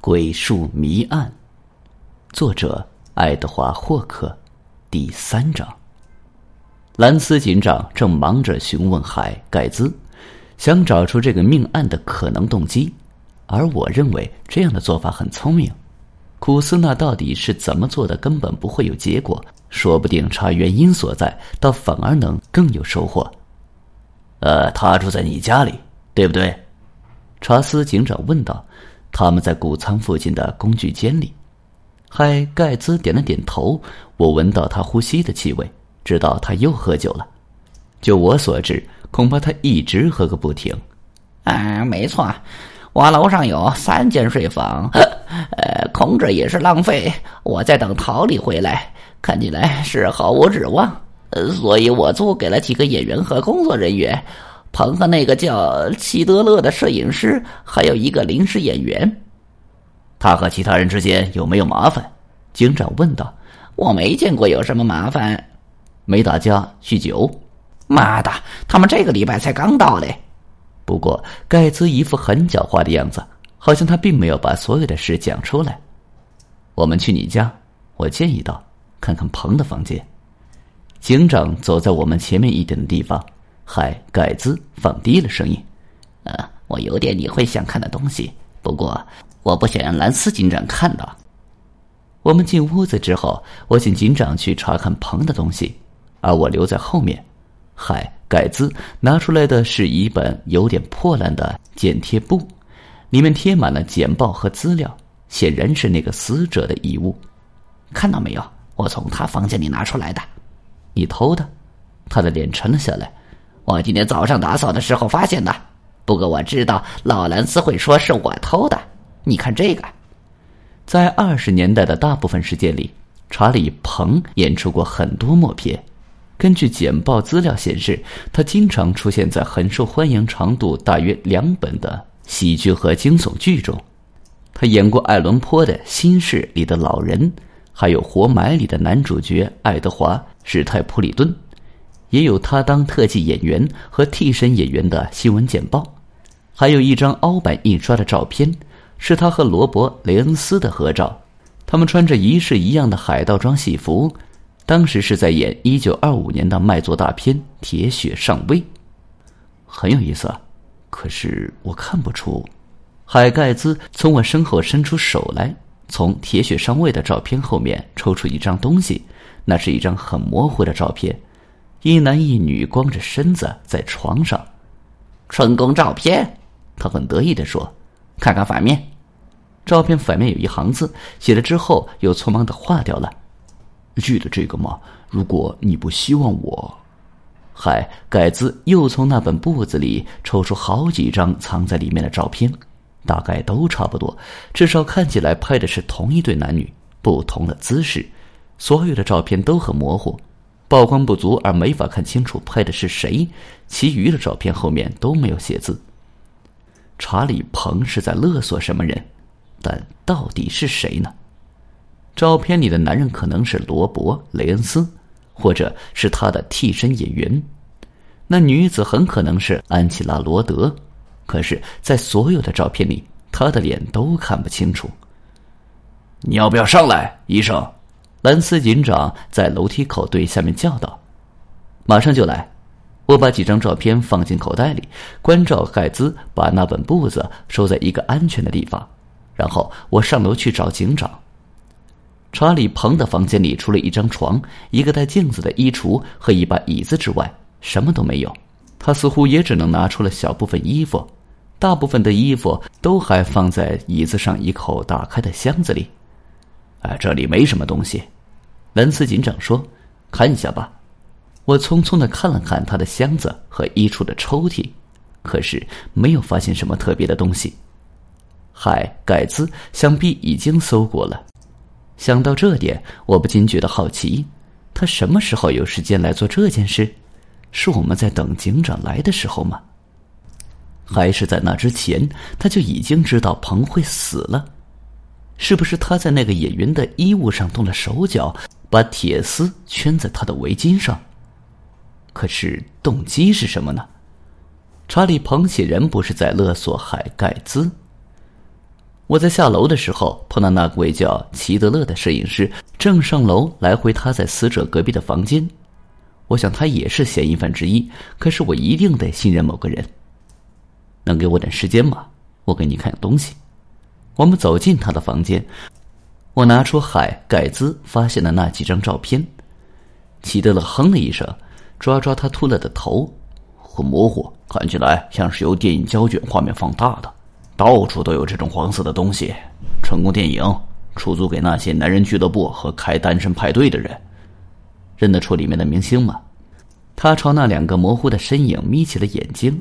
鬼术谜案，作者爱德华·霍克，第三章。兰斯警长正忙着询问海盖兹，想找出这个命案的可能动机，而我认为这样的做法很聪明。库斯纳到底是怎么做的，根本不会有结果，说不定查原因所在，倒反而能更有收获。呃，他住在你家里，对不对？查斯警长问道。他们在谷仓附近的工具间里，嗨盖茨点了点头。我闻到他呼吸的气味，知道他又喝酒了。就我所知，恐怕他一直喝个不停。啊，没错，我楼上有三间睡房，呃，空着也是浪费。我在等陶里回来，看起来是毫无指望，所以我租给了几个演员和工作人员。彭和那个叫齐德勒的摄影师，还有一个临时演员。他和其他人之间有没有麻烦？警长问道。我没见过有什么麻烦。没打架、酗酒。妈的，他们这个礼拜才刚到嘞。不过盖茨一副很狡猾的样子，好像他并没有把所有的事讲出来。我们去你家，我建议道，看看彭的房间。警长走在我们前面一点的地方。海盖兹放低了声音：“呃，我有点你会想看的东西，不过我不想让兰斯警长看到。”我们进屋子之后，我请警长去查看彭的东西，而我留在后面。海盖兹拿出来的是一本有点破烂的剪贴簿，里面贴满了简报和资料，显然是那个死者的遗物。看到没有？我从他房间里拿出来的。你偷的？他的脸沉了下来。我今天早上打扫的时候发现的，不过我知道老兰斯会说是我偷的。你看这个，在二十年代的大部分时间里，查理·彭演出过很多默片。根据简报资料显示，他经常出现在很受欢迎、长度大约两本的喜剧和惊悚剧中。他演过爱伦坡的《心事》里的老人，还有《活埋》里的男主角爱德华·史泰普里顿。也有他当特技演员和替身演员的新闻简报，还有一张凹版印刷的照片，是他和罗伯·雷恩斯的合照。他们穿着一式一样的海盗装戏服，当时是在演一九二五年的卖座大片《铁血上尉》，很有意思啊。可是我看不出。海盖兹从我身后伸出手来，从《铁血上尉》的照片后面抽出一张东西，那是一张很模糊的照片。一男一女光着身子在床上，春宫照片。他很得意的说：“看看反面，照片反面有一行字，写了之后又匆忙的划掉了。记得这个吗？如果你不希望我……”海盖兹又从那本簿子里抽出好几张藏在里面的照片，大概都差不多，至少看起来拍的是同一对男女，不同的姿势。所有的照片都很模糊。曝光不足而没法看清楚拍的是谁，其余的照片后面都没有写字。查理·彭是在勒索什么人？但到底是谁呢？照片里的男人可能是罗伯·雷恩斯，或者是他的替身演员。那女子很可能是安琪拉·罗德，可是，在所有的照片里，她的脸都看不清楚。你要不要上来，医生？兰斯警长在楼梯口对下面叫道：“马上就来。”我把几张照片放进口袋里，关照盖兹把那本簿子收在一个安全的地方，然后我上楼去找警长。查理·彭的房间里除了一张床、一个带镜子的衣橱和一把椅子之外，什么都没有。他似乎也只能拿出了小部分衣服，大部分的衣服都还放在椅子上一口打开的箱子里。哎，这里没什么东西，兰斯警长说：“看一下吧。”我匆匆的看了看他的箱子和衣橱的抽屉，可是没有发现什么特别的东西。海盖兹想必已经搜过了。想到这点，我不禁觉得好奇：他什么时候有时间来做这件事？是我们在等警长来的时候吗？还是在那之前他就已经知道彭会死了？是不是他在那个演员的衣物上动了手脚，把铁丝圈在他的围巾上？可是动机是什么呢？查理·彭显然不是在勒索海盖兹。我在下楼的时候碰到那位叫齐德勒的摄影师，正上楼来回他在死者隔壁的房间。我想他也是嫌疑犯之一，可是我一定得信任某个人。能给我点时间吗？我给你看样东西。我们走进他的房间，我拿出海盖兹发现的那几张照片。齐德勒哼了一声，抓抓他秃了的头，很模糊，看起来像是由电影胶卷画面放大的。到处都有这种黄色的东西。成功电影出租给那些男人俱乐部和开单身派对的人。认得出里面的明星吗？他朝那两个模糊的身影眯起了眼睛。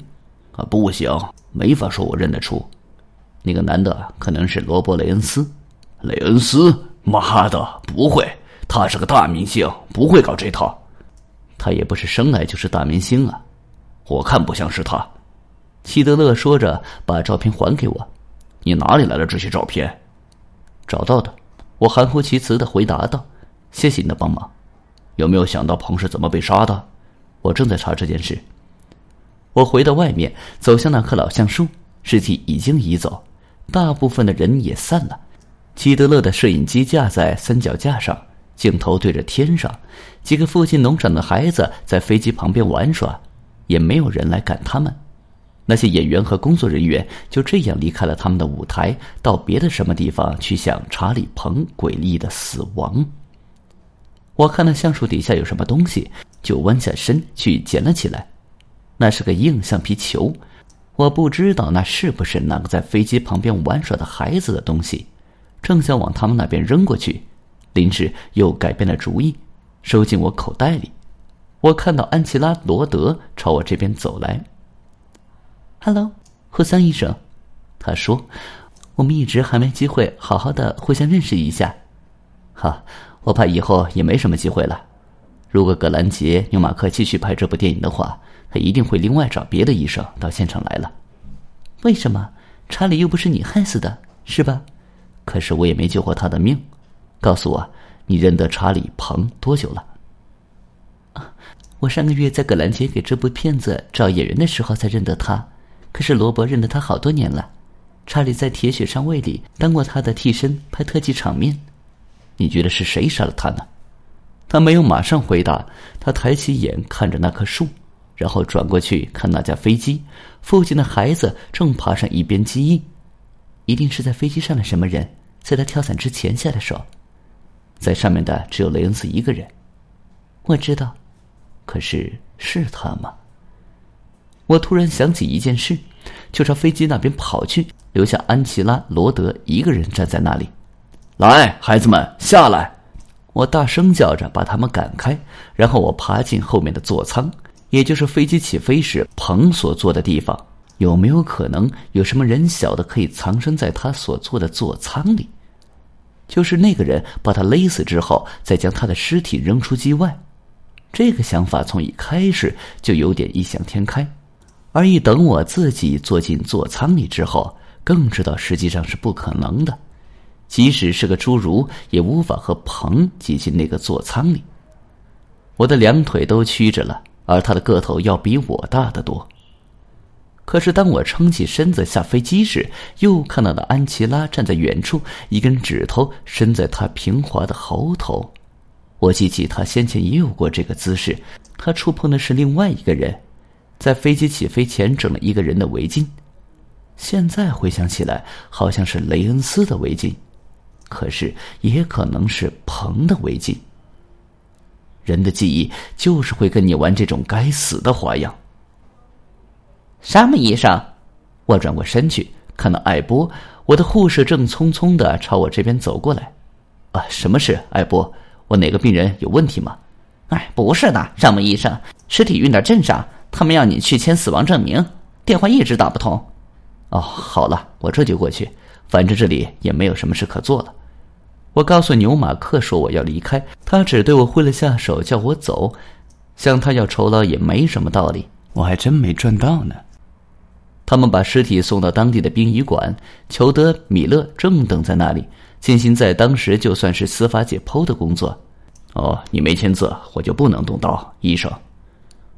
啊，不行，没法说我认得出。那个男的可能是罗伯·雷恩斯。雷恩斯？妈的，不会，他是个大明星，不会搞这套。他也不是生来就是大明星啊。我看不像是他。希德勒说着，把照片还给我。你哪里来的这些照片？找到的。我含糊其辞的回答道：“谢谢你的帮忙。”有没有想到彭是怎么被杀的？我正在查这件事。我回到外面，走向那棵老橡树，尸体已经移走，大部分的人也散了。基德勒的摄影机架在三脚架上，镜头对着天上。几个附近农场的孩子在飞机旁边玩耍，也没有人来赶他们。那些演员和工作人员就这样离开了他们的舞台，到别的什么地方去想查理·彭诡异的死亡。我看到橡树底下有什么东西，就弯下身去捡了起来。那是个硬橡皮球，我不知道那是不是那个在飞机旁边玩耍的孩子的东西，正想往他们那边扔过去，临时又改变了主意，收进我口袋里。我看到安琪拉·罗德朝我这边走来。“Hello，霍桑医生。”他说，“我们一直还没机会好好的互相认识一下。”哈。我怕以后也没什么机会了。如果格兰杰·纽马克继续拍这部电影的话，他一定会另外找别的医生到现场来了。为什么？查理又不是你害死的，是吧？可是我也没救过他的命。告诉我，你认得查理·彭多久了？啊，我上个月在格兰杰给这部片子找演员的时候才认得他。可是罗伯认得他好多年了。查理在《铁血上尉》里当过他的替身，拍特技场面。你觉得是谁杀了他呢？他没有马上回答，他抬起眼看着那棵树，然后转过去看那架飞机。附近的孩子正爬上一边机翼，一定是在飞机上的什么人，在他跳伞之前下的手。在上面的只有雷恩斯一个人。我知道，可是是他吗？我突然想起一件事，就朝飞机那边跑去，留下安琪拉·罗德一个人站在那里。来，孩子们，下来！我大声叫着，把他们赶开。然后我爬进后面的座舱，也就是飞机起飞时彭所坐的地方。有没有可能有什么人小的可以藏身在他所坐的座舱里？就是那个人把他勒死之后，再将他的尸体扔出机外。这个想法从一开始就有点异想天开，而一等我自己坐进座舱里之后，更知道实际上是不可能的。即使是个侏儒，也无法和鹏挤进那个座舱里。我的两腿都曲着了，而他的个头要比我大得多。可是当我撑起身子下飞机时，又看到了安琪拉站在远处，一根指头伸在他平滑的喉头。我记起他先前也有过这个姿势，他触碰的是另外一个人，在飞机起飞前整了一个人的围巾。现在回想起来，好像是雷恩斯的围巾。可是，也可能是彭的围巾。人的记忆就是会跟你玩这种该死的花样。沙姆医生，我转过身去，看到艾波，我的护士正匆匆的朝我这边走过来。啊，什么事，艾波？我哪个病人有问题吗？哎，不是的，沙姆医生，尸体运到镇上，他们要你去签死亡证明，电话一直打不通。哦，好了，我这就过去，反正这里也没有什么事可做了。我告诉牛马克说我要离开，他只对我挥了下手，叫我走。向他要酬劳也没什么道理，我还真没赚到呢。他们把尸体送到当地的殡仪馆，裘德·米勒正等在那里，进行在当时就算是司法解剖的工作。哦，你没签字，我就不能动刀，医生。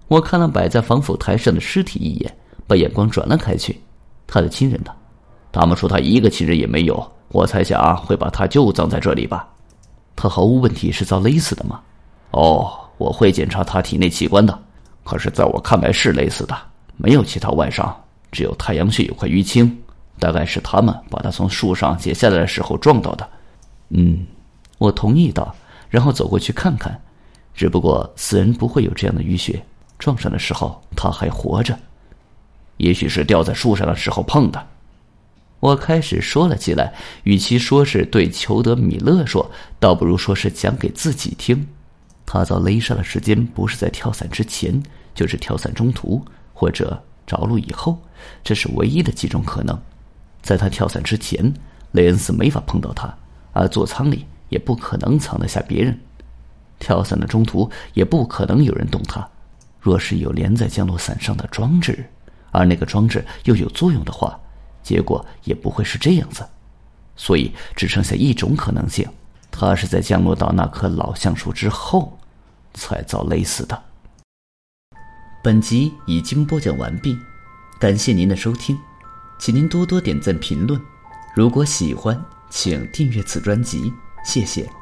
我看了摆在防腐台上的尸体一眼，把眼光转了开去。他的亲人呢？他们说他一个亲人也没有，我猜想会把他就葬在这里吧。他毫无问题是遭勒死的吗？哦，我会检查他体内器官的，可是在我看来是勒死的，没有其他外伤，只有太阳穴有块淤青，大概是他们把他从树上解下来的时候撞到的。嗯，我同意道，然后走过去看看。只不过死人不会有这样的淤血，撞上的时候他还活着，也许是掉在树上的时候碰的。我开始说了起来，与其说是对裘德·米勒说，倒不如说是讲给自己听。他遭勒杀的时间不是在跳伞之前，就是跳伞中途，或者着陆以后，这是唯一的几种可能。在他跳伞之前，雷恩斯没法碰到他，而座舱里也不可能藏得下别人。跳伞的中途也不可能有人动他。若是有连在降落伞上的装置，而那个装置又有作用的话，结果也不会是这样子。所以只剩下一种可能性：他是在降落到那棵老橡树之后，才遭勒死的。本集已经播讲完毕，感谢您的收听，请您多多点赞评论。如果喜欢，请订阅此专辑，谢谢。